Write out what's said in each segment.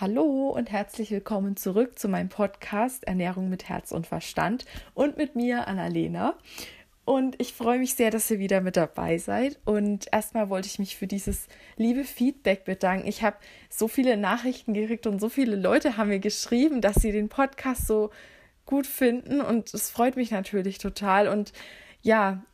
Hallo und herzlich willkommen zurück zu meinem Podcast Ernährung mit Herz und Verstand und mit mir, Annalena. Und ich freue mich sehr, dass ihr wieder mit dabei seid. Und erstmal wollte ich mich für dieses liebe Feedback bedanken. Ich habe so viele Nachrichten gekriegt und so viele Leute haben mir geschrieben, dass sie den Podcast so gut finden. Und es freut mich natürlich total. Und ja,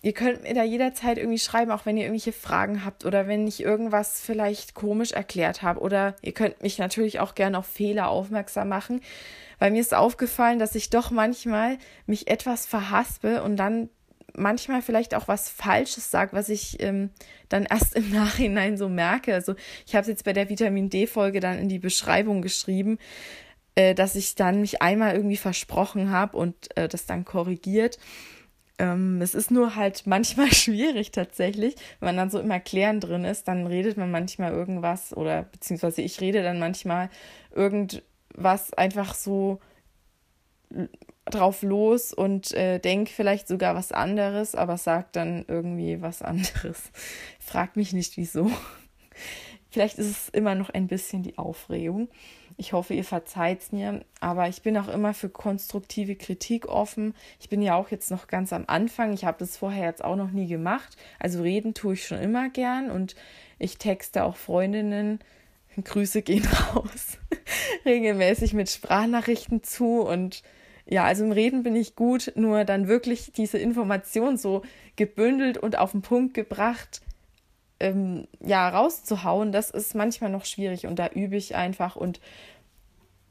Ihr könnt mir da jederzeit irgendwie schreiben, auch wenn ihr irgendwelche Fragen habt oder wenn ich irgendwas vielleicht komisch erklärt habe. Oder ihr könnt mich natürlich auch gerne auf Fehler aufmerksam machen, weil mir ist aufgefallen, dass ich doch manchmal mich etwas verhaspe und dann manchmal vielleicht auch was Falsches sage, was ich ähm, dann erst im Nachhinein so merke. Also ich habe es jetzt bei der Vitamin D-Folge dann in die Beschreibung geschrieben, äh, dass ich dann mich einmal irgendwie versprochen habe und äh, das dann korrigiert. Ähm, es ist nur halt manchmal schwierig tatsächlich, wenn man dann so im Erklären drin ist, dann redet man manchmal irgendwas oder beziehungsweise ich rede dann manchmal irgendwas einfach so drauf los und äh, denk vielleicht sogar was anderes, aber sagt dann irgendwie was anderes. Frag mich nicht wieso. Vielleicht ist es immer noch ein bisschen die Aufregung. Ich hoffe, ihr verzeiht mir, aber ich bin auch immer für konstruktive Kritik offen. Ich bin ja auch jetzt noch ganz am Anfang. Ich habe das vorher jetzt auch noch nie gemacht. Also reden tue ich schon immer gern und ich texte auch Freundinnen. Grüße gehen raus. regelmäßig mit Sprachnachrichten zu und ja, also im Reden bin ich gut, nur dann wirklich diese Information so gebündelt und auf den Punkt gebracht, ähm, ja, rauszuhauen, das ist manchmal noch schwierig und da übe ich einfach und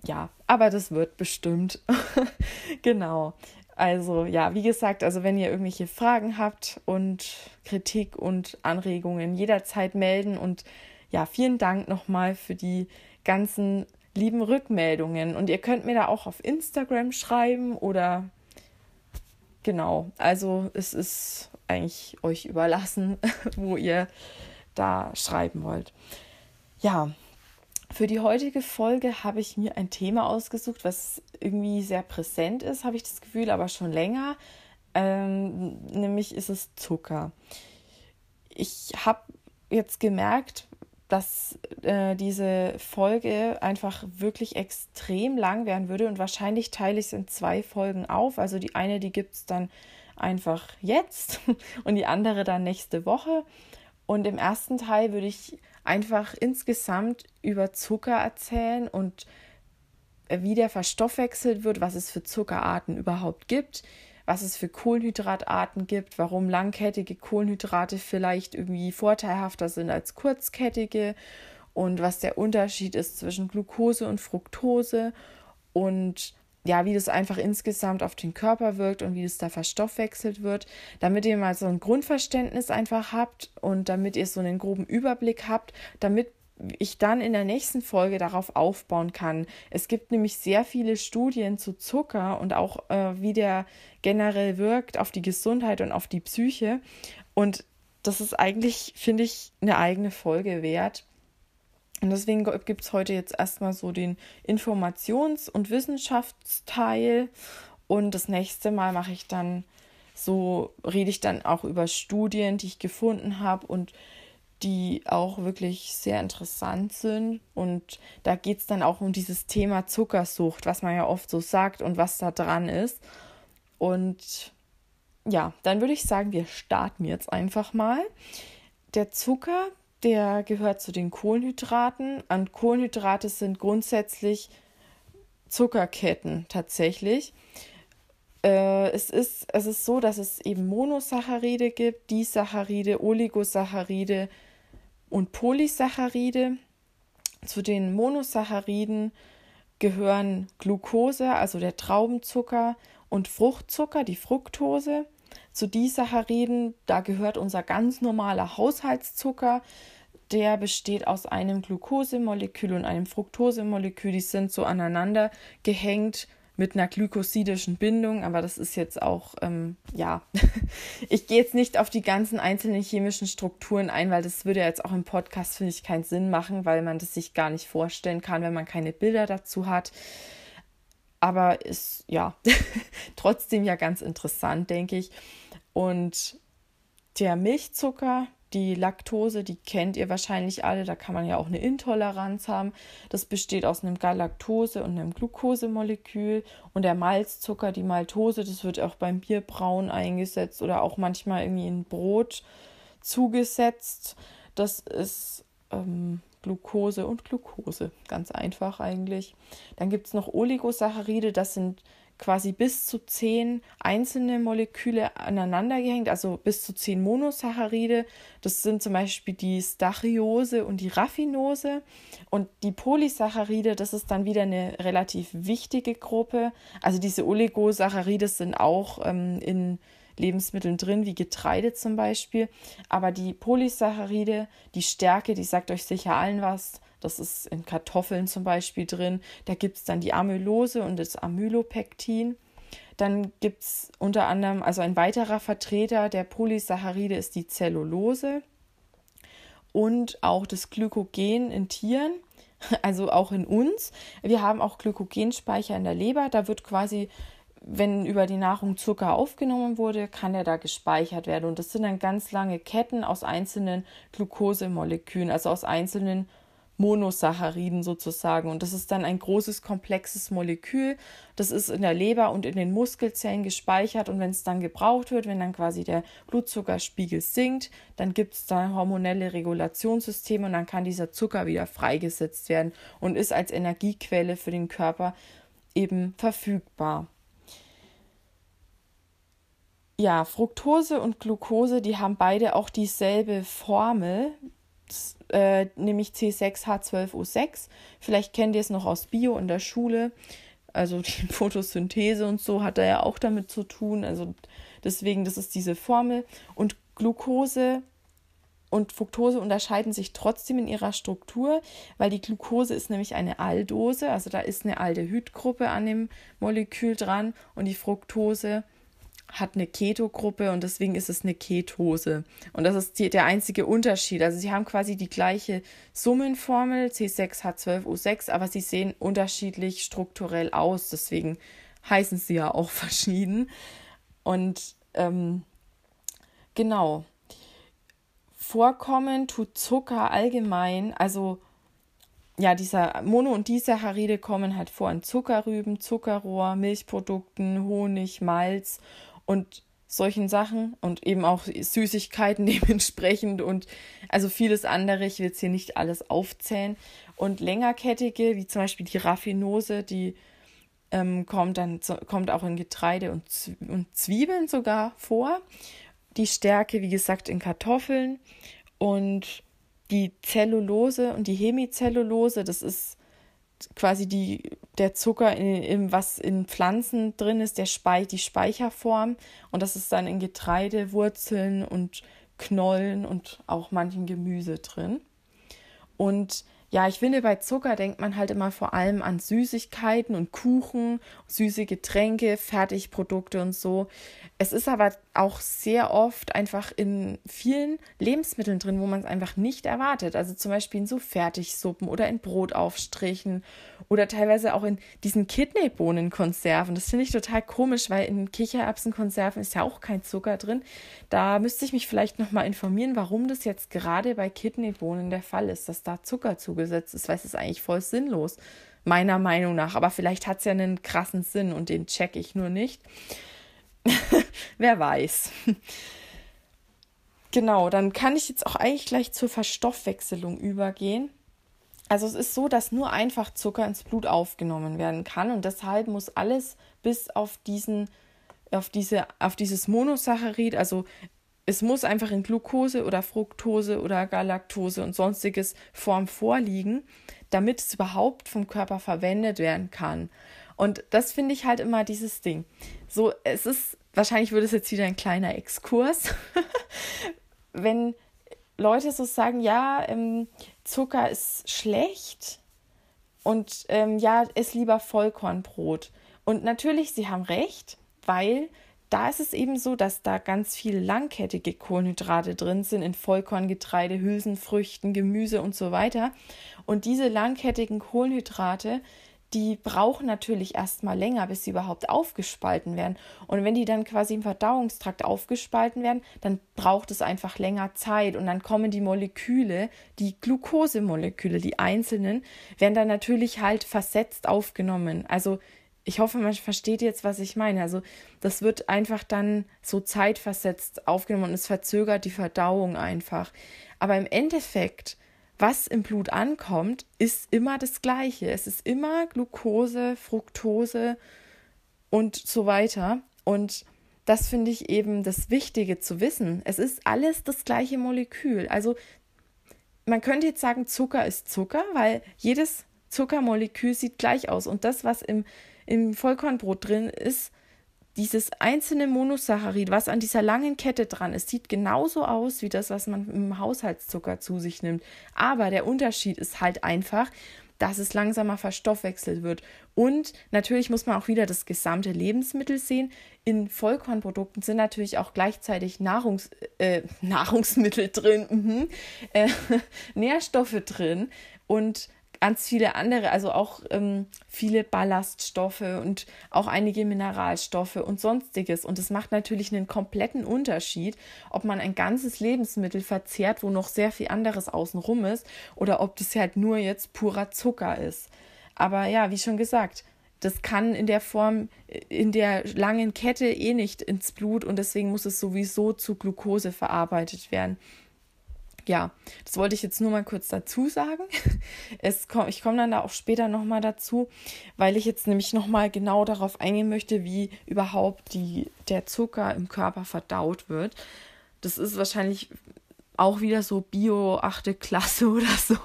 ja, aber das wird bestimmt. genau. Also ja, wie gesagt, also wenn ihr irgendwelche Fragen habt und Kritik und Anregungen, jederzeit melden und ja, vielen Dank nochmal für die ganzen lieben Rückmeldungen und ihr könnt mir da auch auf Instagram schreiben oder genau, also es ist eigentlich euch überlassen, wo ihr da schreiben wollt. Ja, für die heutige Folge habe ich mir ein Thema ausgesucht, was irgendwie sehr präsent ist, habe ich das Gefühl, aber schon länger. Ähm, nämlich ist es Zucker. Ich habe jetzt gemerkt, dass äh, diese Folge einfach wirklich extrem lang werden würde und wahrscheinlich teile ich es in zwei Folgen auf. Also die eine, die gibt es dann einfach jetzt und die andere dann nächste Woche. Und im ersten Teil würde ich einfach insgesamt über Zucker erzählen und äh, wie der verstoffwechselt wird, was es für Zuckerarten überhaupt gibt, was es für Kohlenhydratarten gibt, warum langkettige Kohlenhydrate vielleicht irgendwie vorteilhafter sind als kurzkettige und was der Unterschied ist zwischen Glucose und Fructose und ja, wie das einfach insgesamt auf den Körper wirkt und wie das da verstoffwechselt wird, damit ihr mal so ein Grundverständnis einfach habt und damit ihr so einen groben Überblick habt, damit ich dann in der nächsten Folge darauf aufbauen kann. Es gibt nämlich sehr viele Studien zu Zucker und auch äh, wie der generell wirkt auf die Gesundheit und auf die Psyche. Und das ist eigentlich, finde ich, eine eigene Folge wert. Und deswegen gibt es heute jetzt erstmal so den Informations- und Wissenschaftsteil. Und das nächste Mal mache ich dann so, rede ich dann auch über Studien, die ich gefunden habe und die auch wirklich sehr interessant sind. Und da geht es dann auch um dieses Thema Zuckersucht, was man ja oft so sagt und was da dran ist. Und ja, dann würde ich sagen, wir starten jetzt einfach mal. Der Zucker, der gehört zu den Kohlenhydraten. Und Kohlenhydrate sind grundsätzlich Zuckerketten tatsächlich. Äh, es, ist, es ist so, dass es eben Monosaccharide gibt, Disaccharide, Oligosaccharide und Polysaccharide. Zu den Monosacchariden gehören Glucose, also der Traubenzucker, und Fruchtzucker, die Fructose. Zu Disacchariden, da gehört unser ganz normaler Haushaltszucker. Der besteht aus einem Glukosemolekül und einem Fructosemolekül. Die sind so aneinander gehängt mit einer glykosidischen Bindung, aber das ist jetzt auch, ähm, ja, ich gehe jetzt nicht auf die ganzen einzelnen chemischen Strukturen ein, weil das würde jetzt auch im Podcast, finde ich, keinen Sinn machen, weil man das sich gar nicht vorstellen kann, wenn man keine Bilder dazu hat. Aber ist, ja, trotzdem ja ganz interessant, denke ich. Und der Milchzucker, die Laktose, die kennt ihr wahrscheinlich alle, da kann man ja auch eine Intoleranz haben. Das besteht aus einem Galaktose und einem Glukosemolekül und der Malzzucker, die Maltose, das wird auch beim Bierbrauen eingesetzt oder auch manchmal irgendwie in Brot zugesetzt. Das ist ähm, Glucose und Glucose, ganz einfach eigentlich. Dann gibt es noch Oligosaccharide, das sind quasi bis zu zehn einzelne Moleküle aneinander gehängt, also bis zu zehn Monosaccharide. Das sind zum Beispiel die Stachyose und die Raffinose. Und die Polysaccharide, das ist dann wieder eine relativ wichtige Gruppe. Also diese Oligosaccharide sind auch ähm, in Lebensmitteln drin, wie Getreide zum Beispiel. Aber die Polysaccharide, die Stärke, die sagt euch sicher allen was. Das ist in Kartoffeln zum Beispiel drin. Da gibt es dann die Amylose und das Amylopektin. Dann gibt es unter anderem, also ein weiterer Vertreter der Polysaccharide ist die Zellulose und auch das Glykogen in Tieren, also auch in uns. Wir haben auch Glykogenspeicher in der Leber. Da wird quasi wenn über die Nahrung Zucker aufgenommen wurde, kann er da gespeichert werden. Und das sind dann ganz lange Ketten aus einzelnen Glukosemolekülen, also aus einzelnen Monosacchariden sozusagen. Und das ist dann ein großes, komplexes Molekül. Das ist in der Leber und in den Muskelzellen gespeichert. Und wenn es dann gebraucht wird, wenn dann quasi der Blutzuckerspiegel sinkt, dann gibt es da hormonelle Regulationssysteme und dann kann dieser Zucker wieder freigesetzt werden und ist als Energiequelle für den Körper eben verfügbar. Ja, Fructose und Glucose, die haben beide auch dieselbe Formel, äh, nämlich C6H12O6. Vielleicht kennt ihr es noch aus Bio in der Schule. Also die Photosynthese und so hat da ja auch damit zu tun. Also deswegen, das ist diese Formel. Und Glucose und Fructose unterscheiden sich trotzdem in ihrer Struktur, weil die Glucose ist nämlich eine Aldose, also da ist eine Aldehydgruppe an dem Molekül dran und die Fructose hat eine Ketogruppe und deswegen ist es eine Ketose. Und das ist die, der einzige Unterschied. Also sie haben quasi die gleiche Summenformel C6H12O6, aber sie sehen unterschiedlich strukturell aus. Deswegen heißen sie ja auch verschieden. Und ähm, genau. Vorkommen tut Zucker allgemein, also ja, dieser Mono- und Disaccharide kommen halt vor in Zuckerrüben, Zuckerrohr, Milchprodukten, Honig, Malz und solchen Sachen und eben auch Süßigkeiten dementsprechend und also vieles andere. Ich will jetzt hier nicht alles aufzählen. Und längerkettige, wie zum Beispiel die Raffinose, die ähm, kommt dann kommt auch in Getreide und, und Zwiebeln sogar vor. Die Stärke, wie gesagt, in Kartoffeln und die Zellulose und die Hemicellulose, das ist quasi die, der Zucker, in, in, was in Pflanzen drin ist, der Spei die Speicherform. Und das ist dann in Getreide, Wurzeln und Knollen und auch manchen Gemüse drin. Und ja, ich finde, bei Zucker denkt man halt immer vor allem an Süßigkeiten und Kuchen, süße Getränke, Fertigprodukte und so. Es ist aber auch sehr oft einfach in vielen Lebensmitteln drin, wo man es einfach nicht erwartet. Also zum Beispiel in so Fertigsuppen oder in Brotaufstrichen oder teilweise auch in diesen Kidneybohnenkonserven. Das finde ich total komisch, weil in Kichererbsenkonserven ist ja auch kein Zucker drin. Da müsste ich mich vielleicht nochmal informieren, warum das jetzt gerade bei Kidneybohnen der Fall ist, dass da Zucker zu zugesetzt ist, weil es ist eigentlich voll sinnlos, meiner Meinung nach. Aber vielleicht hat es ja einen krassen Sinn und den check ich nur nicht. Wer weiß. genau, dann kann ich jetzt auch eigentlich gleich zur Verstoffwechselung übergehen. Also es ist so, dass nur einfach Zucker ins Blut aufgenommen werden kann und deshalb muss alles bis auf diesen auf diese auf dieses Monosaccharid, also es muss einfach in Glucose oder Fructose oder Galaktose und sonstiges Form vorliegen, damit es überhaupt vom Körper verwendet werden kann. Und das finde ich halt immer dieses Ding. So, es ist, wahrscheinlich würde es jetzt wieder ein kleiner Exkurs, wenn Leute so sagen, ja, ähm, Zucker ist schlecht und ähm, ja, ess lieber Vollkornbrot. Und natürlich, sie haben recht, weil da ist es eben so, dass da ganz viele langkettige Kohlenhydrate drin sind in Vollkorngetreide, Hülsenfrüchten, Gemüse und so weiter. Und diese langkettigen Kohlenhydrate, die brauchen natürlich erstmal länger, bis sie überhaupt aufgespalten werden. Und wenn die dann quasi im Verdauungstrakt aufgespalten werden, dann braucht es einfach länger Zeit. Und dann kommen die Moleküle, die Glukosemoleküle, die einzelnen, werden dann natürlich halt versetzt aufgenommen. Also ich hoffe, man versteht jetzt, was ich meine. Also das wird einfach dann so zeitversetzt aufgenommen und es verzögert die Verdauung einfach. Aber im Endeffekt was im Blut ankommt, ist immer das Gleiche. Es ist immer Glucose, Fructose und so weiter. Und das finde ich eben das Wichtige zu wissen. Es ist alles das gleiche Molekül. Also man könnte jetzt sagen, Zucker ist Zucker, weil jedes Zuckermolekül sieht gleich aus. Und das, was im, im Vollkornbrot drin ist, dieses einzelne Monosaccharid, was an dieser langen Kette dran ist, sieht genauso aus wie das, was man im Haushaltszucker zu sich nimmt. Aber der Unterschied ist halt einfach, dass es langsamer verstoffwechselt wird. Und natürlich muss man auch wieder das gesamte Lebensmittel sehen. In Vollkornprodukten sind natürlich auch gleichzeitig Nahrungs, äh, Nahrungsmittel drin, mhm, äh, Nährstoffe drin. Und ganz viele andere, also auch ähm, viele Ballaststoffe und auch einige Mineralstoffe und sonstiges. Und es macht natürlich einen kompletten Unterschied, ob man ein ganzes Lebensmittel verzehrt, wo noch sehr viel anderes außenrum ist, oder ob das halt nur jetzt purer Zucker ist. Aber ja, wie schon gesagt, das kann in der Form, in der langen Kette eh nicht ins Blut und deswegen muss es sowieso zu Glucose verarbeitet werden ja, das wollte ich jetzt nur mal kurz dazu sagen. Es komm, ich komme dann da auch später nochmal dazu, weil ich jetzt nämlich nochmal genau darauf eingehen möchte, wie überhaupt die, der Zucker im Körper verdaut wird. Das ist wahrscheinlich auch wieder so Bio achte Klasse oder so.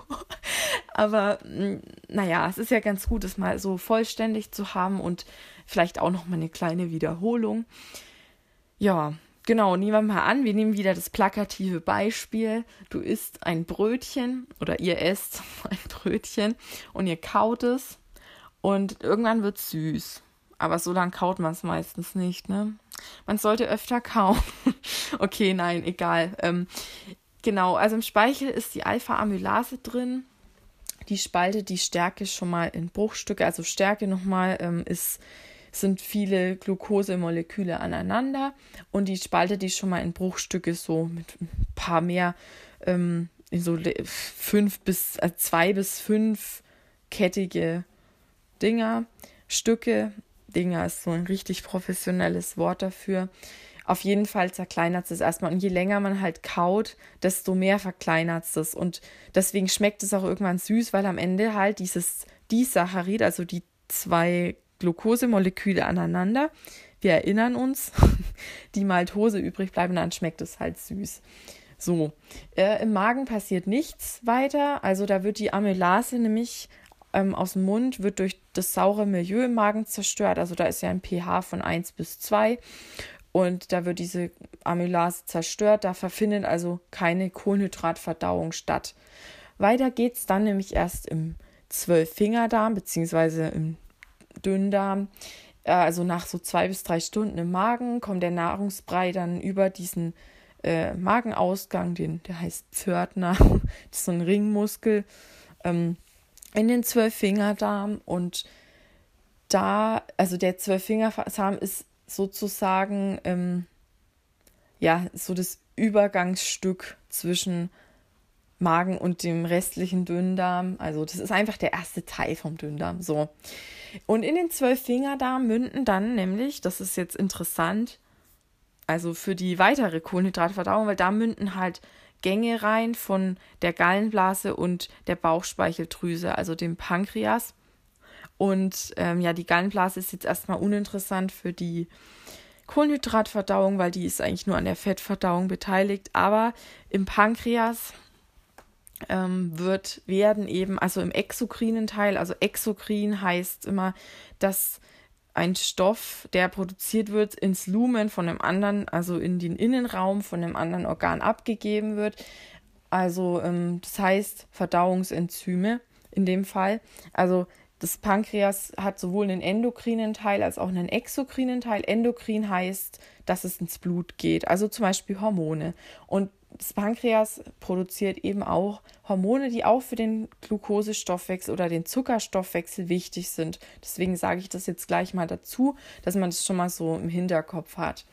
Aber hm, naja, es ist ja ganz gut, das mal so vollständig zu haben und vielleicht auch nochmal eine kleine Wiederholung. Ja, Genau, nehmen wir mal an, wir nehmen wieder das plakative Beispiel. Du isst ein Brötchen oder ihr esst ein Brötchen und ihr kaut es und irgendwann wird es süß. Aber so lange kaut man es meistens nicht, ne? Man sollte öfter kauen. okay, nein, egal. Ähm, genau, also im Speichel ist die Alpha-Amylase drin. Die spaltet die Stärke schon mal in Bruchstücke. Also Stärke nochmal ähm, ist sind viele Glukosemoleküle aneinander und die spaltet die schon mal in Bruchstücke so mit ein paar mehr, ähm, in so fünf bis äh, zwei bis fünf kettige Dinger, Stücke. Dinger ist so ein richtig professionelles Wort dafür. Auf jeden Fall zerkleinert es erstmal. Und je länger man halt kaut, desto mehr verkleinert es. Und deswegen schmeckt es auch irgendwann süß, weil am Ende halt dieses Disaccharid, also die zwei Glukosemoleküle aneinander. Wir erinnern uns, die Maltose übrig bleiben, dann schmeckt es halt süß. So, äh, im Magen passiert nichts weiter. Also da wird die Amylase nämlich ähm, aus dem Mund, wird durch das saure Milieu im Magen zerstört. Also da ist ja ein pH von 1 bis 2. Und da wird diese Amylase zerstört. Da verfindet also keine Kohlenhydratverdauung statt. Weiter geht es dann nämlich erst im Zwölffingerdarm, beziehungsweise im Dünndarm. Äh, also nach so zwei bis drei Stunden im Magen kommt der Nahrungsbrei dann über diesen äh, Magenausgang, den, der heißt Pförtner, das ist so ein Ringmuskel, ähm, in den Zwölffingerdarm und da, also der Zwölffingerdarm ist sozusagen ähm, ja so das Übergangsstück zwischen Magen und dem restlichen Dünndarm. Also das ist einfach der erste Teil vom Dünndarm. So. Und in den Zwölffingerdarm münden dann nämlich, das ist jetzt interessant, also für die weitere Kohlenhydratverdauung, weil da münden halt Gänge rein von der Gallenblase und der Bauchspeicheldrüse, also dem Pankreas. Und ähm, ja, die Gallenblase ist jetzt erstmal uninteressant für die Kohlenhydratverdauung, weil die ist eigentlich nur an der Fettverdauung beteiligt. Aber im Pankreas ähm, wird, werden eben, also im exokrinen Teil, also exokrin heißt immer, dass ein Stoff, der produziert wird, ins Lumen von einem anderen, also in den Innenraum von einem anderen Organ abgegeben wird. Also ähm, das heißt Verdauungsenzyme in dem Fall. Also das Pankreas hat sowohl einen endokrinen Teil als auch einen exokrinen Teil. Endokrin heißt, dass es ins Blut geht, also zum Beispiel Hormone. Und das Pankreas produziert eben auch Hormone, die auch für den Glukosestoffwechsel oder den Zuckerstoffwechsel wichtig sind. Deswegen sage ich das jetzt gleich mal dazu, dass man das schon mal so im Hinterkopf hat.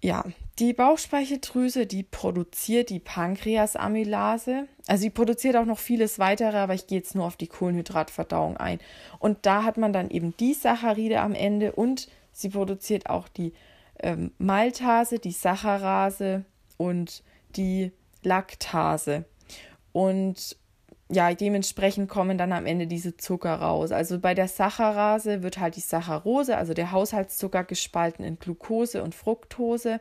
Ja, die Bauchspeicheldrüse, die produziert die Pankreasamylase. Also sie produziert auch noch vieles weitere, aber ich gehe jetzt nur auf die Kohlenhydratverdauung ein. Und da hat man dann eben die Saccharide am Ende und sie produziert auch die ähm, Maltase, die Saccharase und die Laktase. Und ja, dementsprechend kommen dann am Ende diese Zucker raus. Also bei der Saccharase wird halt die Saccharose, also der Haushaltszucker, gespalten in Glucose und Fructose.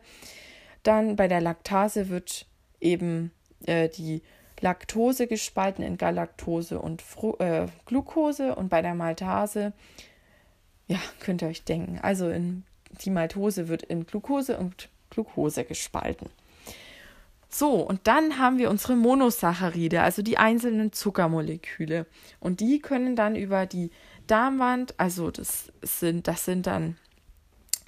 Dann bei der Laktase wird eben äh, die Laktose gespalten in Galaktose und Fru äh, Glucose und bei der Maltase, ja, könnt ihr euch denken, also in, die Maltose wird in Glucose und Glucose gespalten. So, und dann haben wir unsere Monosaccharide, also die einzelnen Zuckermoleküle. Und die können dann über die Darmwand, also das sind, das sind dann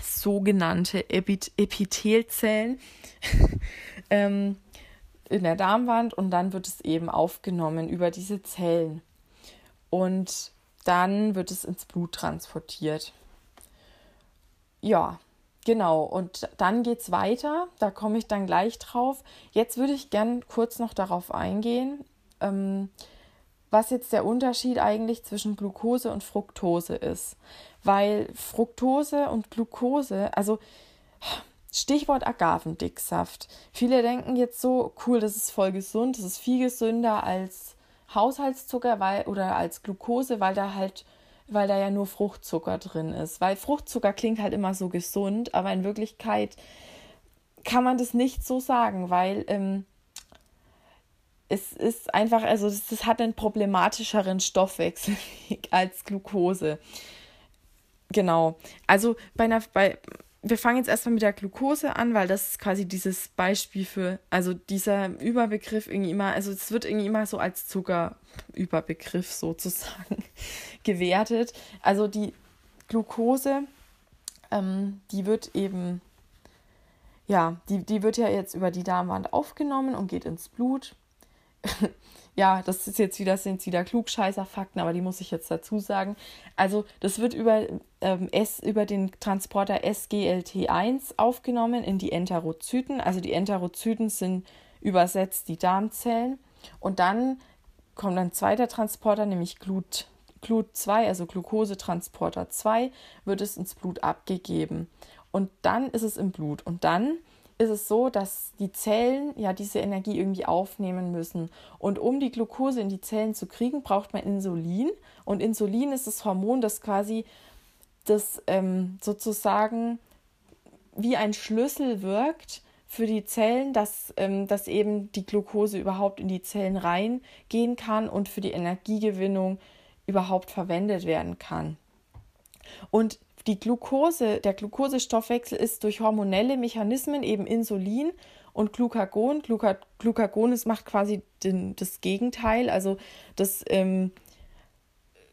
sogenannte Epith Epithelzellen ähm, in der Darmwand und dann wird es eben aufgenommen über diese Zellen. Und dann wird es ins Blut transportiert. Ja, Genau, und dann geht es weiter, da komme ich dann gleich drauf. Jetzt würde ich gern kurz noch darauf eingehen, ähm, was jetzt der Unterschied eigentlich zwischen Glucose und Fructose ist. Weil Fructose und Glucose, also Stichwort Agavendicksaft. Viele denken jetzt so, cool, das ist voll gesund, das ist viel gesünder als Haushaltszucker weil, oder als Glucose, weil da halt weil da ja nur Fruchtzucker drin ist. Weil Fruchtzucker klingt halt immer so gesund, aber in Wirklichkeit kann man das nicht so sagen, weil ähm, es ist einfach, also das, das hat einen problematischeren Stoffwechsel als Glucose. Genau. Also bei einer, bei, wir fangen jetzt erstmal mit der Glucose an, weil das ist quasi dieses Beispiel für, also dieser Überbegriff irgendwie immer, also es wird irgendwie immer so als Zuckerüberbegriff sozusagen gewertet. Also die Glucose, ähm, die wird eben, ja, die, die wird ja jetzt über die Darmwand aufgenommen und geht ins Blut. ja, das ist jetzt wieder, sind wieder Klugscheißer-Fakten, aber die muss ich jetzt dazu sagen. Also, das wird über, ähm, S, über den Transporter SGLT1 aufgenommen in die Enterozyten. Also, die Enterozyten sind übersetzt die Darmzellen. Und dann kommt ein zweiter Transporter, nämlich Glut, Glut2, also Glukosetransporter 2, wird es ins Blut abgegeben. Und dann ist es im Blut. Und dann ist es so, dass die Zellen ja diese Energie irgendwie aufnehmen müssen. Und um die Glucose in die Zellen zu kriegen, braucht man Insulin. Und Insulin ist das Hormon, das quasi das ähm, sozusagen wie ein Schlüssel wirkt für die Zellen, dass, ähm, dass eben die Glucose überhaupt in die Zellen reingehen kann und für die Energiegewinnung überhaupt verwendet werden kann. Und die Glucose, der Glukosestoffwechsel ist durch hormonelle Mechanismen, eben Insulin und Glucagon. Gluca, Glucagon ist, macht quasi den, das Gegenteil, also das, ähm,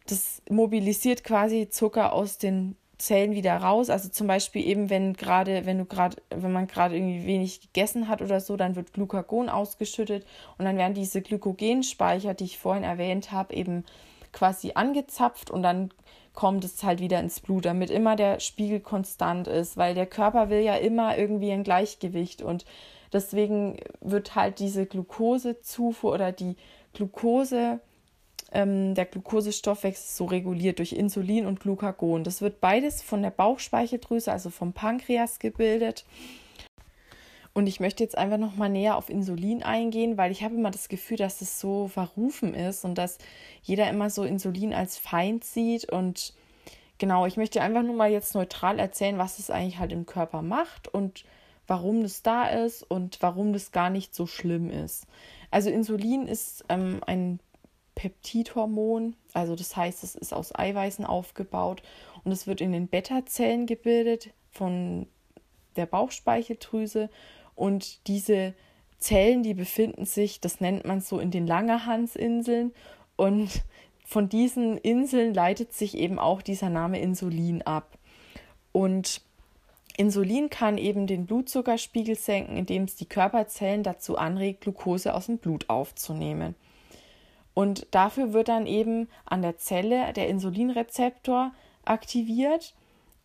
das mobilisiert quasi Zucker aus den Zellen wieder raus. Also zum Beispiel eben, wenn gerade, wenn du gerade, wenn man gerade irgendwie wenig gegessen hat oder so, dann wird Glucagon ausgeschüttet und dann werden diese Glykogenspeicher, die ich vorhin erwähnt habe, eben quasi angezapft und dann kommt es halt wieder ins Blut, damit immer der Spiegel konstant ist, weil der Körper will ja immer irgendwie ein Gleichgewicht und deswegen wird halt diese Glukosezufuhr oder die Glukose, ähm, der Glukosestoffwechsel so reguliert durch Insulin und Glucagon. Das wird beides von der Bauchspeicheldrüse, also vom Pankreas gebildet. Und ich möchte jetzt einfach noch mal näher auf Insulin eingehen, weil ich habe immer das Gefühl, dass es so verrufen ist und dass jeder immer so Insulin als Feind sieht. Und genau, ich möchte einfach nur mal jetzt neutral erzählen, was es eigentlich halt im Körper macht und warum das da ist und warum das gar nicht so schlimm ist. Also Insulin ist ähm, ein Peptidhormon, also das heißt, es ist aus Eiweißen aufgebaut und es wird in den Beta-Zellen gebildet von der Bauchspeicheldrüse und diese Zellen, die befinden sich, das nennt man so in den Langerhansinseln. Und von diesen Inseln leitet sich eben auch dieser Name Insulin ab. Und Insulin kann eben den Blutzuckerspiegel senken, indem es die Körperzellen dazu anregt, Glucose aus dem Blut aufzunehmen. Und dafür wird dann eben an der Zelle der Insulinrezeptor aktiviert,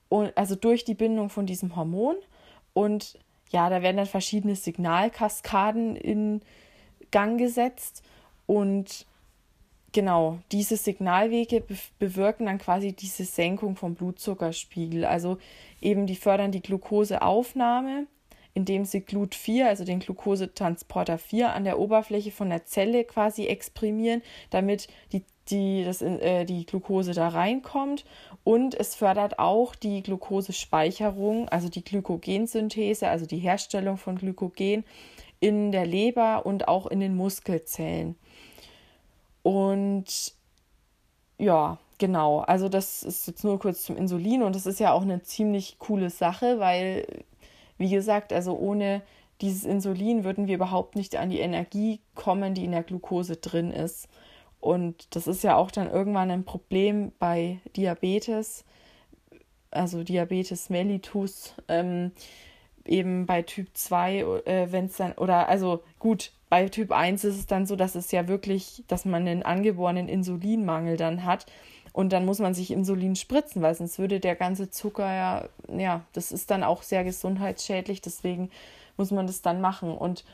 also durch die Bindung von diesem Hormon. Und ja, da werden dann verschiedene Signalkaskaden in Gang gesetzt. Und genau, diese Signalwege bewirken dann quasi diese Senkung vom Blutzuckerspiegel. Also eben die fördern die Glukoseaufnahme, indem sie Glut4, also den Glukosetransporter 4 an der Oberfläche von der Zelle quasi exprimieren, damit die, die, das, äh, die Glukose da reinkommt. Und es fördert auch die Glukosespeicherung, also die Glykogensynthese, also die Herstellung von Glykogen in der Leber und auch in den Muskelzellen. Und ja, genau. Also das ist jetzt nur kurz zum Insulin und das ist ja auch eine ziemlich coole Sache, weil, wie gesagt, also ohne dieses Insulin würden wir überhaupt nicht an die Energie kommen, die in der Glucose drin ist. Und das ist ja auch dann irgendwann ein Problem bei Diabetes, also Diabetes mellitus, ähm, eben bei Typ 2, äh, wenn es dann, oder also gut, bei Typ 1 ist es dann so, dass es ja wirklich, dass man einen angeborenen Insulinmangel dann hat. Und dann muss man sich Insulin spritzen, weil sonst würde der ganze Zucker ja, ja, das ist dann auch sehr gesundheitsschädlich. Deswegen muss man das dann machen. Und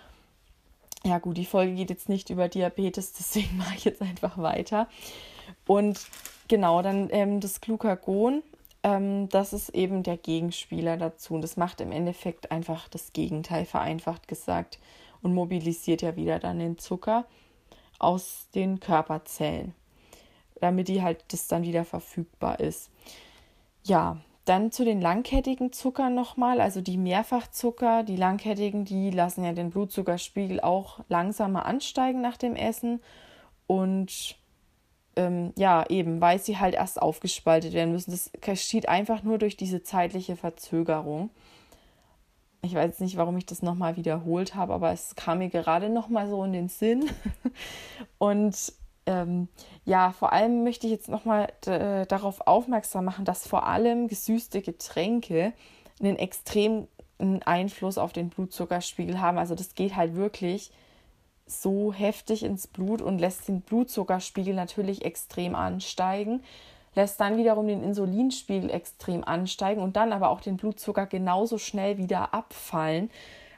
ja, gut, die Folge geht jetzt nicht über Diabetes, deswegen mache ich jetzt einfach weiter. Und genau, dann ähm, das Glucagon, ähm, das ist eben der Gegenspieler dazu. Und das macht im Endeffekt einfach das Gegenteil, vereinfacht gesagt und mobilisiert ja wieder dann den Zucker aus den Körperzellen, damit die halt das dann wieder verfügbar ist. Ja, dann zu den langkettigen Zuckern nochmal, also die Mehrfachzucker, die langkettigen, die lassen ja den Blutzuckerspiegel auch langsamer ansteigen nach dem Essen und ähm, ja, eben, weil sie halt erst aufgespaltet werden müssen. Das geschieht einfach nur durch diese zeitliche Verzögerung. Ich weiß nicht, warum ich das nochmal wiederholt habe, aber es kam mir gerade nochmal so in den Sinn. Und ähm, ja, vor allem möchte ich jetzt nochmal äh, darauf aufmerksam machen, dass vor allem gesüßte Getränke einen extremen Einfluss auf den Blutzuckerspiegel haben. Also das geht halt wirklich so heftig ins Blut und lässt den Blutzuckerspiegel natürlich extrem ansteigen lässt dann wiederum den Insulinspiegel extrem ansteigen und dann aber auch den Blutzucker genauso schnell wieder abfallen,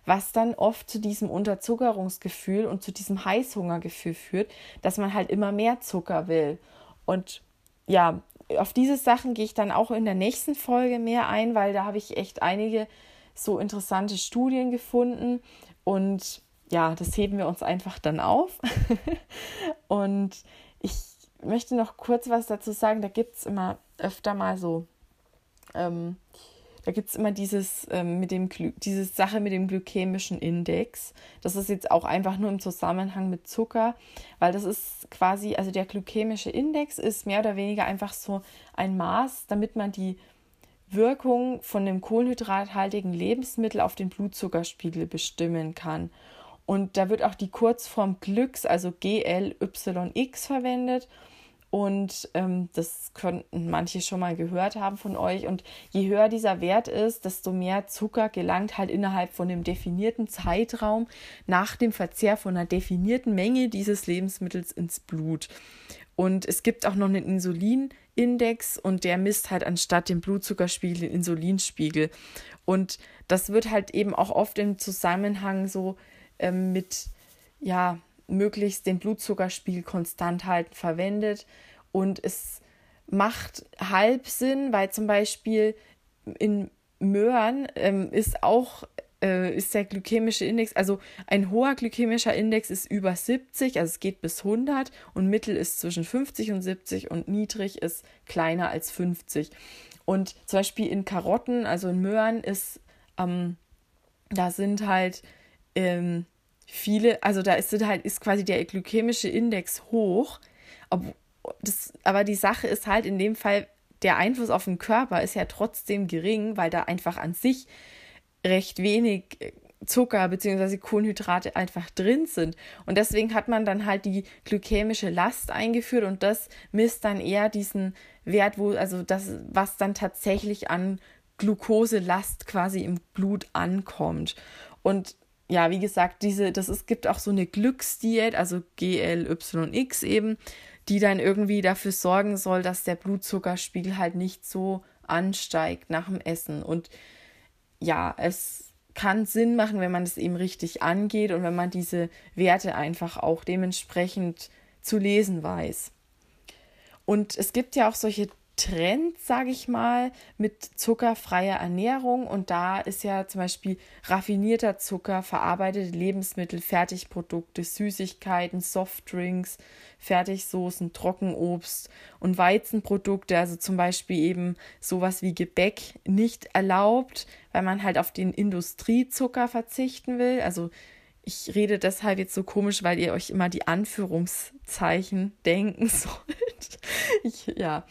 was dann oft zu diesem Unterzuckerungsgefühl und zu diesem Heißhungergefühl führt, dass man halt immer mehr Zucker will. Und ja, auf diese Sachen gehe ich dann auch in der nächsten Folge mehr ein, weil da habe ich echt einige so interessante Studien gefunden und ja, das heben wir uns einfach dann auf. und ich möchte noch kurz was dazu sagen. Da gibt es immer öfter mal so, ähm, da gibt es immer dieses, ähm, mit dem, diese Sache mit dem glykämischen Index. Das ist jetzt auch einfach nur im Zusammenhang mit Zucker, weil das ist quasi, also der glykämische Index ist mehr oder weniger einfach so ein Maß, damit man die Wirkung von dem kohlenhydrathaltigen Lebensmittel auf den Blutzuckerspiegel bestimmen kann. Und da wird auch die Kurzform Glücks, also GLYX verwendet. Und ähm, das könnten manche schon mal gehört haben von euch. Und je höher dieser Wert ist, desto mehr Zucker gelangt halt innerhalb von dem definierten Zeitraum nach dem Verzehr von einer definierten Menge dieses Lebensmittels ins Blut. Und es gibt auch noch einen Insulinindex und der misst halt anstatt dem Blutzuckerspiegel den Insulinspiegel. Und das wird halt eben auch oft im Zusammenhang so ähm, mit, ja, möglichst den Blutzuckerspiegel konstant halten verwendet. Und es macht halb Sinn, weil zum Beispiel in Möhren ähm, ist auch äh, ist der glykämische Index, also ein hoher glykämischer Index ist über 70, also es geht bis 100 und mittel ist zwischen 50 und 70 und niedrig ist kleiner als 50. Und zum Beispiel in Karotten, also in Möhren ist, ähm, da sind halt ähm, viele, also da ist halt, ist quasi der glykämische Index hoch. Ob, das, aber die Sache ist halt in dem Fall, der Einfluss auf den Körper ist ja trotzdem gering, weil da einfach an sich recht wenig äh, Zucker bzw. Kohlenhydrate einfach drin sind. Und deswegen hat man dann halt die glykämische Last eingeführt und das misst dann eher diesen Wert, wo, also das, was dann tatsächlich an Glukoselast quasi im Blut ankommt. Und ja, wie gesagt, diese, das ist, gibt auch so eine Glücksdiät, also GLYX eben, die dann irgendwie dafür sorgen soll, dass der Blutzuckerspiegel halt nicht so ansteigt nach dem Essen. Und ja, es kann Sinn machen, wenn man es eben richtig angeht und wenn man diese Werte einfach auch dementsprechend zu lesen weiß. Und es gibt ja auch solche Trend, sage ich mal, mit zuckerfreier Ernährung. Und da ist ja zum Beispiel raffinierter Zucker, verarbeitete Lebensmittel, Fertigprodukte, Süßigkeiten, Softdrinks, Fertigsoßen, Trockenobst und Weizenprodukte, also zum Beispiel eben sowas wie Gebäck, nicht erlaubt, weil man halt auf den Industriezucker verzichten will. Also ich rede deshalb jetzt so komisch, weil ihr euch immer die Anführungszeichen denken sollt. Ich, ja.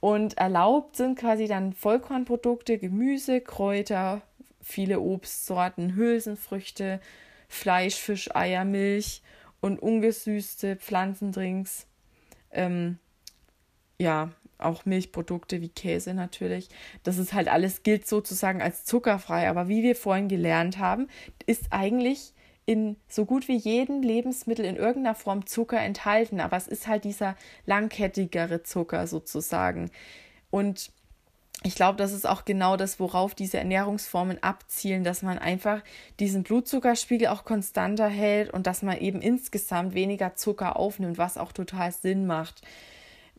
Und erlaubt sind quasi dann Vollkornprodukte, Gemüse, Kräuter, viele Obstsorten, Hülsenfrüchte, Fleisch, Fisch, Eier, Milch und ungesüßte Pflanzendrinks. Ähm, ja, auch Milchprodukte wie Käse natürlich. Das ist halt alles gilt sozusagen als zuckerfrei. Aber wie wir vorhin gelernt haben, ist eigentlich in so gut wie jedem Lebensmittel in irgendeiner Form Zucker enthalten, aber es ist halt dieser langkettigere Zucker sozusagen. Und ich glaube, das ist auch genau das, worauf diese Ernährungsformen abzielen, dass man einfach diesen Blutzuckerspiegel auch konstanter hält und dass man eben insgesamt weniger Zucker aufnimmt, was auch total Sinn macht.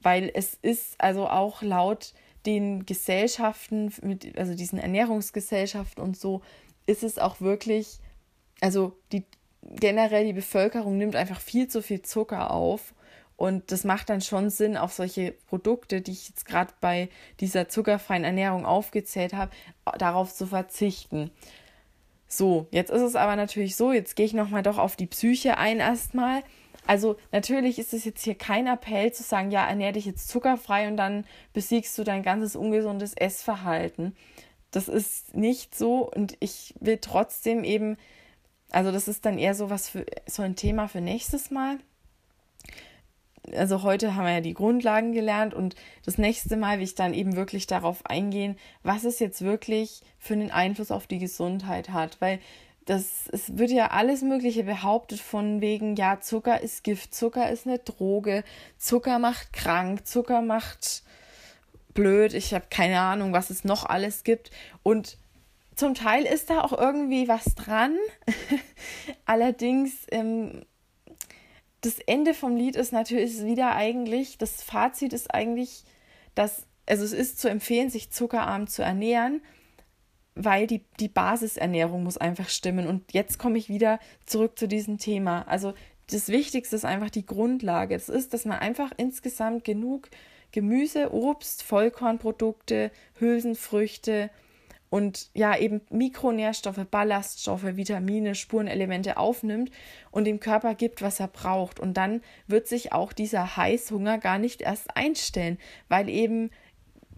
Weil es ist also auch laut den Gesellschaften, mit, also diesen Ernährungsgesellschaften und so, ist es auch wirklich also die generell die Bevölkerung nimmt einfach viel zu viel Zucker auf und das macht dann schon Sinn, auf solche Produkte, die ich jetzt gerade bei dieser zuckerfreien Ernährung aufgezählt habe, darauf zu verzichten. So, jetzt ist es aber natürlich so, jetzt gehe ich nochmal doch auf die Psyche ein erstmal. Also natürlich ist es jetzt hier kein Appell zu sagen, ja, ernähr dich jetzt zuckerfrei und dann besiegst du dein ganzes ungesundes Essverhalten. Das ist nicht so und ich will trotzdem eben also das ist dann eher so was für so ein Thema für nächstes Mal. Also heute haben wir ja die Grundlagen gelernt und das nächste Mal will ich dann eben wirklich darauf eingehen, was es jetzt wirklich für einen Einfluss auf die Gesundheit hat, weil das es wird ja alles Mögliche behauptet von wegen ja Zucker ist Gift, Zucker ist eine Droge, Zucker macht krank, Zucker macht blöd, ich habe keine Ahnung, was es noch alles gibt und zum Teil ist da auch irgendwie was dran. Allerdings, ähm, das Ende vom Lied ist natürlich wieder eigentlich, das Fazit ist eigentlich, dass, also es ist zu empfehlen, sich zuckerarm zu ernähren, weil die, die Basisernährung muss einfach stimmen. Und jetzt komme ich wieder zurück zu diesem Thema. Also das Wichtigste ist einfach die Grundlage. Das ist, dass man einfach insgesamt genug Gemüse, Obst, Vollkornprodukte, Hülsenfrüchte, und ja eben Mikronährstoffe, Ballaststoffe, Vitamine, Spurenelemente aufnimmt und dem Körper gibt, was er braucht. Und dann wird sich auch dieser Heißhunger gar nicht erst einstellen, weil eben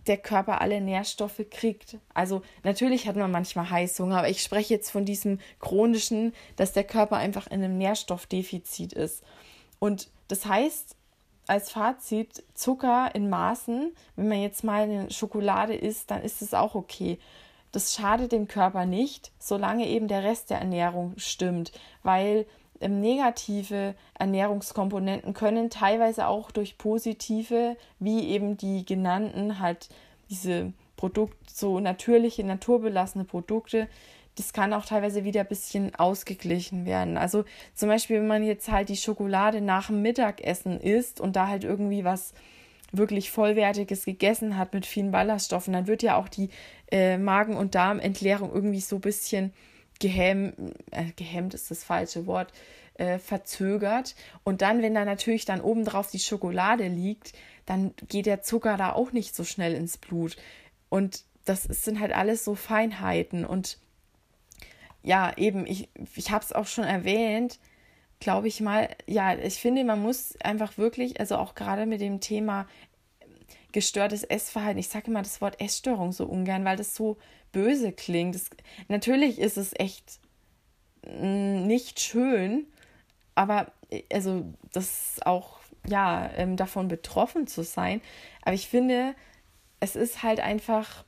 der Körper alle Nährstoffe kriegt. Also natürlich hat man manchmal Heißhunger, aber ich spreche jetzt von diesem chronischen, dass der Körper einfach in einem Nährstoffdefizit ist. Und das heißt, als Fazit, Zucker in Maßen, wenn man jetzt mal eine Schokolade isst, dann ist es auch okay. Das schadet dem Körper nicht, solange eben der Rest der Ernährung stimmt, weil ähm, negative Ernährungskomponenten können teilweise auch durch positive, wie eben die genannten, halt diese Produkte, so natürliche, naturbelassene Produkte, das kann auch teilweise wieder ein bisschen ausgeglichen werden. Also zum Beispiel, wenn man jetzt halt die Schokolade nach dem Mittagessen isst und da halt irgendwie was wirklich vollwertiges gegessen hat mit vielen Ballaststoffen, dann wird ja auch die äh, Magen- und Darmentleerung irgendwie so ein bisschen gehemmt, äh, gehemmt ist das falsche Wort, äh, verzögert. Und dann, wenn da natürlich dann obendrauf die Schokolade liegt, dann geht der Zucker da auch nicht so schnell ins Blut. Und das sind halt alles so Feinheiten. Und ja, eben, ich, ich habe es auch schon erwähnt, glaube ich mal, ja, ich finde, man muss einfach wirklich, also auch gerade mit dem Thema gestörtes Essverhalten, ich sage immer das Wort Essstörung so ungern, weil das so böse klingt. Das, natürlich ist es echt mm, nicht schön, aber also das auch ja ähm, davon betroffen zu sein. Aber ich finde, es ist halt einfach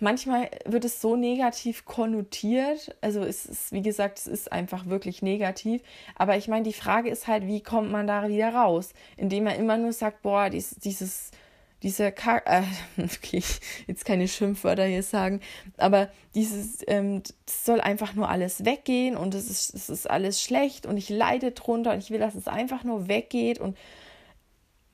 manchmal wird es so negativ konnotiert. Also es ist, wie gesagt, es ist einfach wirklich negativ. Aber ich meine, die Frage ist halt, wie kommt man da wieder raus? Indem man immer nur sagt, boah, dies, dieses, diese Kack, äh, okay, jetzt keine Schimpfwörter hier sagen, aber dieses, ähm, soll einfach nur alles weggehen und es ist, es ist alles schlecht und ich leide drunter und ich will, dass es einfach nur weggeht und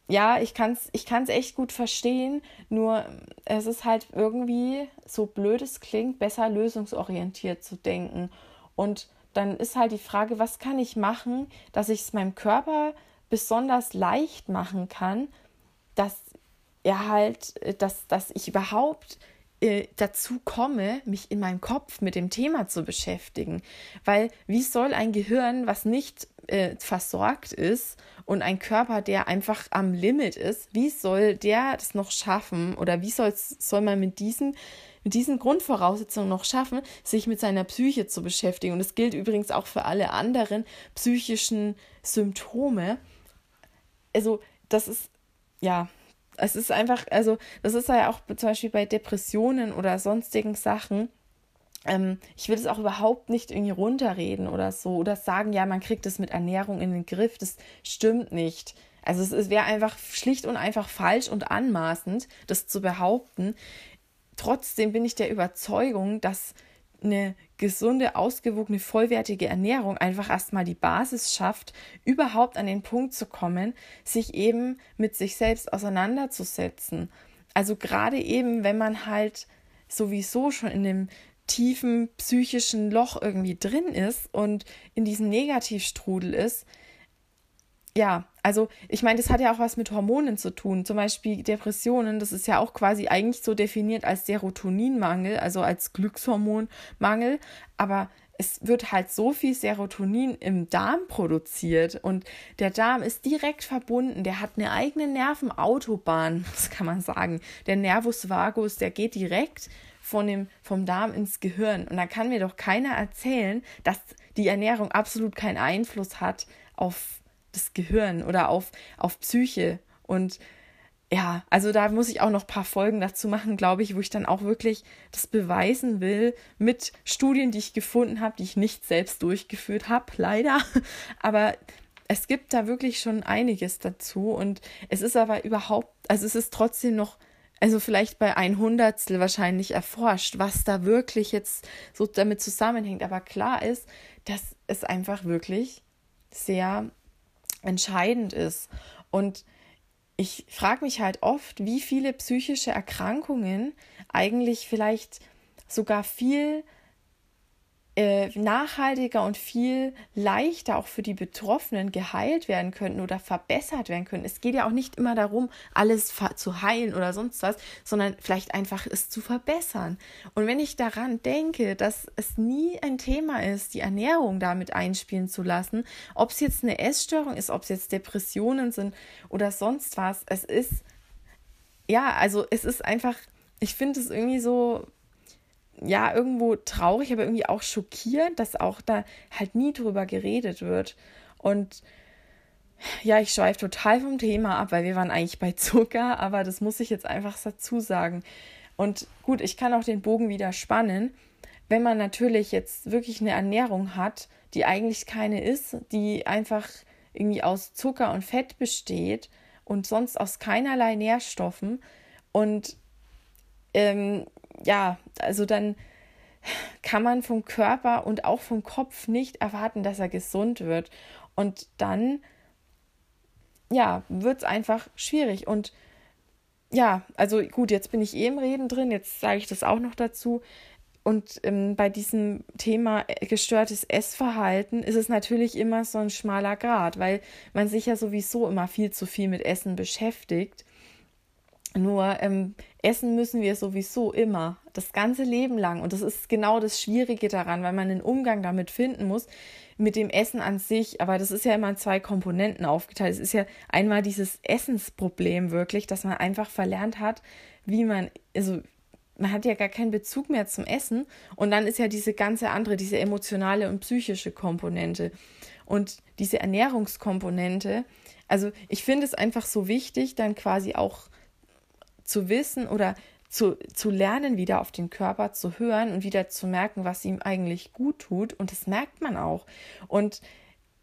ja, ich kann es ich kann's echt gut verstehen, nur es ist halt irgendwie, so blöd es klingt, besser lösungsorientiert zu denken. Und dann ist halt die Frage, was kann ich machen, dass ich es meinem Körper besonders leicht machen kann, dass er halt, dass, dass ich überhaupt äh, dazu komme, mich in meinem Kopf mit dem Thema zu beschäftigen. Weil wie soll ein Gehirn, was nicht äh, versorgt ist und ein Körper, der einfach am Limit ist, wie soll der das noch schaffen oder wie soll man mit diesen, mit diesen Grundvoraussetzungen noch schaffen, sich mit seiner Psyche zu beschäftigen? Und das gilt übrigens auch für alle anderen psychischen Symptome. Also, das ist, ja, es ist einfach, also, das ist ja auch zum Beispiel bei Depressionen oder sonstigen Sachen ähm, ich will es auch überhaupt nicht irgendwie runterreden oder so oder sagen, ja, man kriegt es mit Ernährung in den Griff. Das stimmt nicht. Also es, es wäre einfach schlicht und einfach falsch und anmaßend, das zu behaupten. Trotzdem bin ich der Überzeugung, dass eine gesunde, ausgewogene, vollwertige Ernährung einfach erstmal die Basis schafft, überhaupt an den Punkt zu kommen, sich eben mit sich selbst auseinanderzusetzen. Also gerade eben, wenn man halt sowieso schon in dem tiefen psychischen Loch irgendwie drin ist und in diesem Negativstrudel ist. Ja, also ich meine, das hat ja auch was mit Hormonen zu tun. Zum Beispiel Depressionen, das ist ja auch quasi eigentlich so definiert als Serotoninmangel, also als Glückshormonmangel. Aber es wird halt so viel Serotonin im Darm produziert und der Darm ist direkt verbunden, der hat eine eigene Nervenautobahn, das kann man sagen. Der Nervus vagus, der geht direkt von dem, vom Darm ins Gehirn. Und da kann mir doch keiner erzählen, dass die Ernährung absolut keinen Einfluss hat auf das Gehirn oder auf, auf Psyche. Und ja, also da muss ich auch noch ein paar Folgen dazu machen, glaube ich, wo ich dann auch wirklich das beweisen will mit Studien, die ich gefunden habe, die ich nicht selbst durchgeführt habe, leider. Aber es gibt da wirklich schon einiges dazu und es ist aber überhaupt, also es ist trotzdem noch also vielleicht bei ein Hundertstel wahrscheinlich erforscht, was da wirklich jetzt so damit zusammenhängt. Aber klar ist, dass es einfach wirklich sehr entscheidend ist. Und ich frage mich halt oft, wie viele psychische Erkrankungen eigentlich vielleicht sogar viel äh, nachhaltiger und viel leichter auch für die Betroffenen geheilt werden könnten oder verbessert werden können. Es geht ja auch nicht immer darum, alles zu heilen oder sonst was, sondern vielleicht einfach es zu verbessern. Und wenn ich daran denke, dass es nie ein Thema ist, die Ernährung damit einspielen zu lassen, ob es jetzt eine Essstörung ist, ob es jetzt Depressionen sind oder sonst was, es ist, ja, also es ist einfach, ich finde es irgendwie so ja, irgendwo traurig, aber irgendwie auch schockierend, dass auch da halt nie drüber geredet wird. Und ja, ich schweife total vom Thema ab, weil wir waren eigentlich bei Zucker, aber das muss ich jetzt einfach dazu sagen. Und gut, ich kann auch den Bogen wieder spannen. Wenn man natürlich jetzt wirklich eine Ernährung hat, die eigentlich keine ist, die einfach irgendwie aus Zucker und Fett besteht und sonst aus keinerlei Nährstoffen und ähm, ja, also dann kann man vom Körper und auch vom Kopf nicht erwarten, dass er gesund wird. Und dann, ja, wird es einfach schwierig. Und ja, also gut, jetzt bin ich eh im Reden drin, jetzt sage ich das auch noch dazu. Und ähm, bei diesem Thema gestörtes Essverhalten ist es natürlich immer so ein schmaler Grad, weil man sich ja sowieso immer viel zu viel mit Essen beschäftigt. Nur ähm, essen müssen wir sowieso immer, das ganze Leben lang. Und das ist genau das Schwierige daran, weil man einen Umgang damit finden muss, mit dem Essen an sich. Aber das ist ja immer in zwei Komponenten aufgeteilt. Es ist ja einmal dieses Essensproblem wirklich, dass man einfach verlernt hat, wie man, also man hat ja gar keinen Bezug mehr zum Essen. Und dann ist ja diese ganze andere, diese emotionale und psychische Komponente. Und diese Ernährungskomponente, also ich finde es einfach so wichtig, dann quasi auch zu wissen oder zu, zu lernen, wieder auf den Körper zu hören und wieder zu merken, was ihm eigentlich gut tut. Und das merkt man auch. Und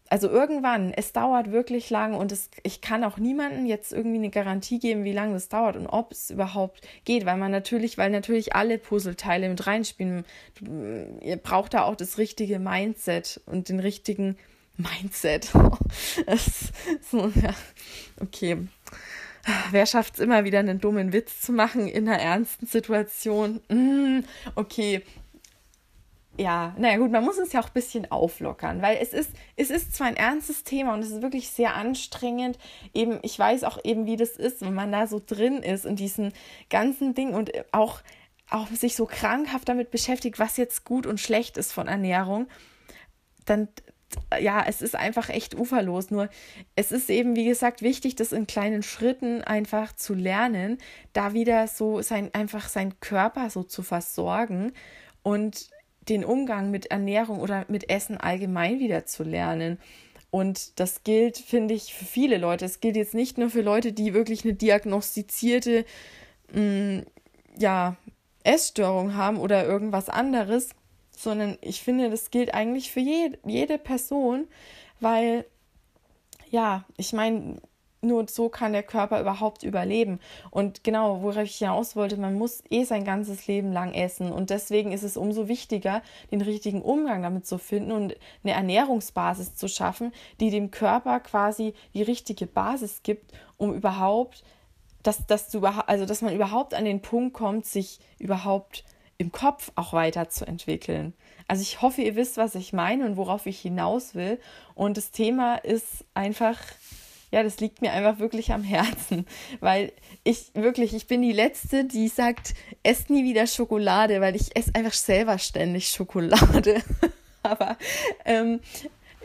also irgendwann, es dauert wirklich lang und es, ich kann auch niemandem jetzt irgendwie eine Garantie geben, wie lange das dauert und ob es überhaupt geht, weil man natürlich, weil natürlich alle Puzzleteile mit reinspielen. Ihr braucht da auch das richtige Mindset und den richtigen Mindset. so, ja. Okay. Wer schafft es immer wieder einen dummen Witz zu machen in einer ernsten Situation? Mm, okay, ja, naja gut, man muss es ja auch ein bisschen auflockern, weil es ist, es ist zwar ein ernstes Thema und es ist wirklich sehr anstrengend. Eben, ich weiß auch eben, wie das ist, wenn man da so drin ist in diesem ganzen Ding und auch, auch sich so krankhaft damit beschäftigt, was jetzt gut und schlecht ist von Ernährung, dann ja, es ist einfach echt uferlos. Nur es ist eben, wie gesagt, wichtig, das in kleinen Schritten einfach zu lernen, da wieder so sein, einfach seinen Körper so zu versorgen und den Umgang mit Ernährung oder mit Essen allgemein wieder zu lernen. Und das gilt, finde ich, für viele Leute. Es gilt jetzt nicht nur für Leute, die wirklich eine diagnostizierte mh, mm, ja, Essstörung haben oder irgendwas anderes, sondern ich finde, das gilt eigentlich für je, jede Person, weil, ja, ich meine, nur so kann der Körper überhaupt überleben. Und genau, worauf ich hinaus wollte, man muss eh sein ganzes Leben lang essen. Und deswegen ist es umso wichtiger, den richtigen Umgang damit zu finden und eine Ernährungsbasis zu schaffen, die dem Körper quasi die richtige Basis gibt, um überhaupt, dass, dass, du, also dass man überhaupt an den Punkt kommt, sich überhaupt im Kopf auch weiterzuentwickeln. Also ich hoffe, ihr wisst, was ich meine und worauf ich hinaus will. Und das Thema ist einfach ja, das liegt mir einfach wirklich am Herzen, weil ich wirklich, ich bin die Letzte, die sagt, esst nie wieder Schokolade, weil ich esse einfach selber ständig Schokolade. Aber ähm,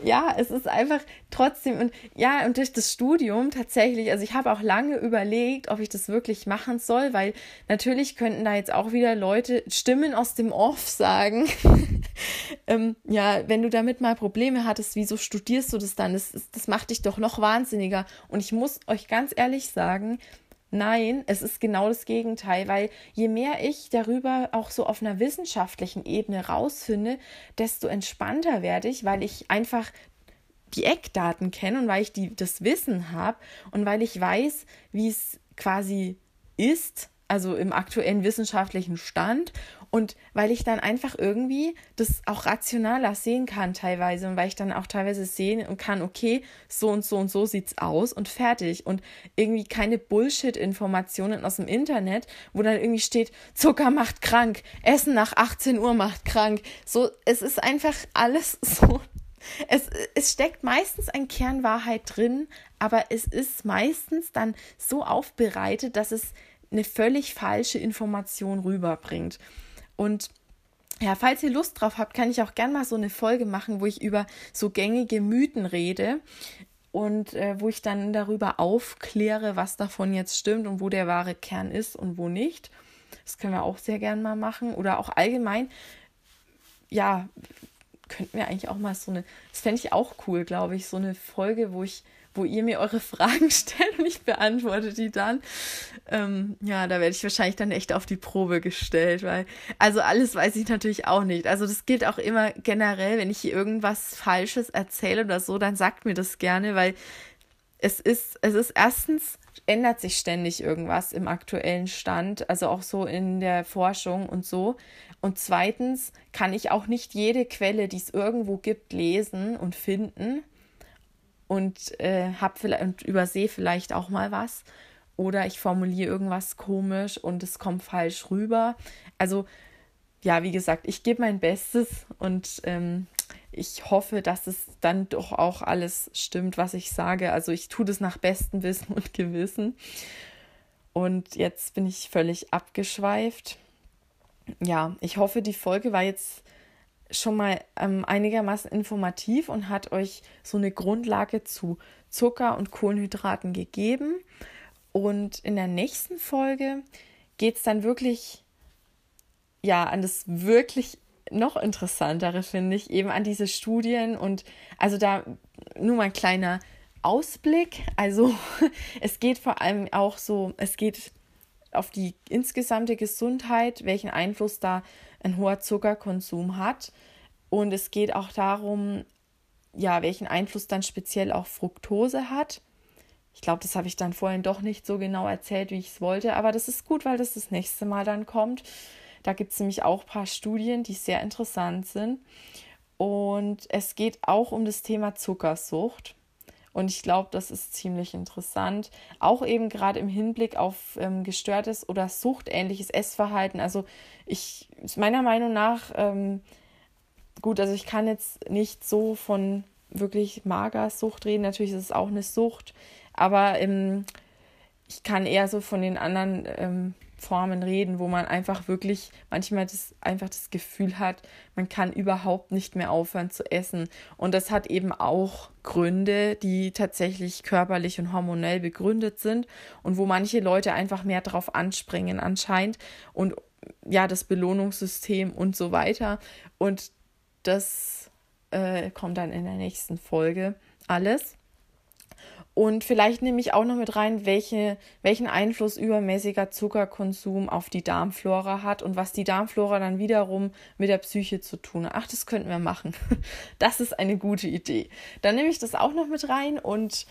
ja, es ist einfach trotzdem und ja, und durch das Studium tatsächlich, also ich habe auch lange überlegt, ob ich das wirklich machen soll, weil natürlich könnten da jetzt auch wieder Leute Stimmen aus dem Off sagen. ähm, ja, wenn du damit mal Probleme hattest, wieso studierst du das dann? Das, das macht dich doch noch wahnsinniger. Und ich muss euch ganz ehrlich sagen, Nein, es ist genau das Gegenteil, weil je mehr ich darüber auch so auf einer wissenschaftlichen Ebene rausfinde, desto entspannter werde ich, weil ich einfach die Eckdaten kenne und weil ich die, das Wissen habe und weil ich weiß, wie es quasi ist, also im aktuellen wissenschaftlichen Stand und weil ich dann einfach irgendwie das auch rationaler sehen kann teilweise und weil ich dann auch teilweise sehen kann, okay, so und so und so sieht's aus und fertig und irgendwie keine Bullshit-Informationen aus dem Internet, wo dann irgendwie steht, Zucker macht krank, Essen nach 18 Uhr macht krank. So, es ist einfach alles so es, es steckt meistens ein Kern Wahrheit drin, aber es ist meistens dann so aufbereitet, dass es eine völlig falsche Information rüberbringt. Und ja, falls ihr Lust drauf habt, kann ich auch gerne mal so eine Folge machen, wo ich über so gängige Mythen rede und äh, wo ich dann darüber aufkläre, was davon jetzt stimmt und wo der wahre Kern ist und wo nicht. Das können wir auch sehr gerne mal machen. Oder auch allgemein, ja, könnten wir eigentlich auch mal so eine, das fände ich auch cool, glaube ich, so eine Folge, wo ich wo ihr mir eure Fragen stellt und ich beantworte die dann. Ähm, ja, da werde ich wahrscheinlich dann echt auf die Probe gestellt, weil, also alles weiß ich natürlich auch nicht. Also das gilt auch immer generell, wenn ich hier irgendwas Falsches erzähle oder so, dann sagt mir das gerne, weil es ist, es ist erstens ändert sich ständig irgendwas im aktuellen Stand, also auch so in der Forschung und so. Und zweitens kann ich auch nicht jede Quelle, die es irgendwo gibt, lesen und finden und äh, hab vielleicht und übersehe vielleicht auch mal was oder ich formuliere irgendwas komisch und es kommt falsch rüber. Also ja, wie gesagt, ich gebe mein Bestes und ähm, ich hoffe, dass es dann doch auch alles stimmt, was ich sage. Also ich tue das nach bestem Wissen und Gewissen. Und jetzt bin ich völlig abgeschweift. Ja, ich hoffe, die Folge war jetzt schon mal ähm, einigermaßen informativ und hat euch so eine Grundlage zu Zucker und Kohlenhydraten gegeben. Und in der nächsten Folge geht es dann wirklich ja an das wirklich noch interessantere, finde ich, eben an diese Studien und also da nur mal ein kleiner Ausblick. Also es geht vor allem auch so, es geht auf die insgesamte Gesundheit, welchen Einfluss da ein hoher Zuckerkonsum hat. Und es geht auch darum, ja, welchen Einfluss dann speziell auch Fructose hat. Ich glaube, das habe ich dann vorhin doch nicht so genau erzählt, wie ich es wollte, aber das ist gut, weil das das nächste Mal dann kommt. Da gibt es nämlich auch ein paar Studien, die sehr interessant sind. Und es geht auch um das Thema Zuckersucht. Und ich glaube, das ist ziemlich interessant. Auch eben gerade im Hinblick auf ähm, gestörtes oder suchtähnliches Essverhalten. Also ich, meiner Meinung nach, ähm, gut, also ich kann jetzt nicht so von wirklich Magersucht reden. Natürlich ist es auch eine Sucht. Aber ähm, ich kann eher so von den anderen ähm, Formen reden, wo man einfach wirklich manchmal das, einfach das Gefühl hat, man kann überhaupt nicht mehr aufhören zu essen. Und das hat eben auch Gründe, die tatsächlich körperlich und hormonell begründet sind und wo manche Leute einfach mehr drauf anspringen anscheinend und ja, das Belohnungssystem und so weiter. Und das äh, kommt dann in der nächsten Folge alles. Und vielleicht nehme ich auch noch mit rein, welche, welchen Einfluss übermäßiger Zuckerkonsum auf die Darmflora hat und was die Darmflora dann wiederum mit der Psyche zu tun hat. Ach, das könnten wir machen. Das ist eine gute Idee. Dann nehme ich das auch noch mit rein und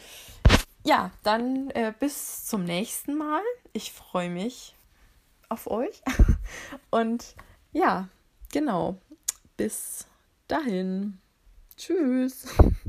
ja, dann äh, bis zum nächsten Mal. Ich freue mich auf euch. Und ja, genau. Bis dahin. Tschüss.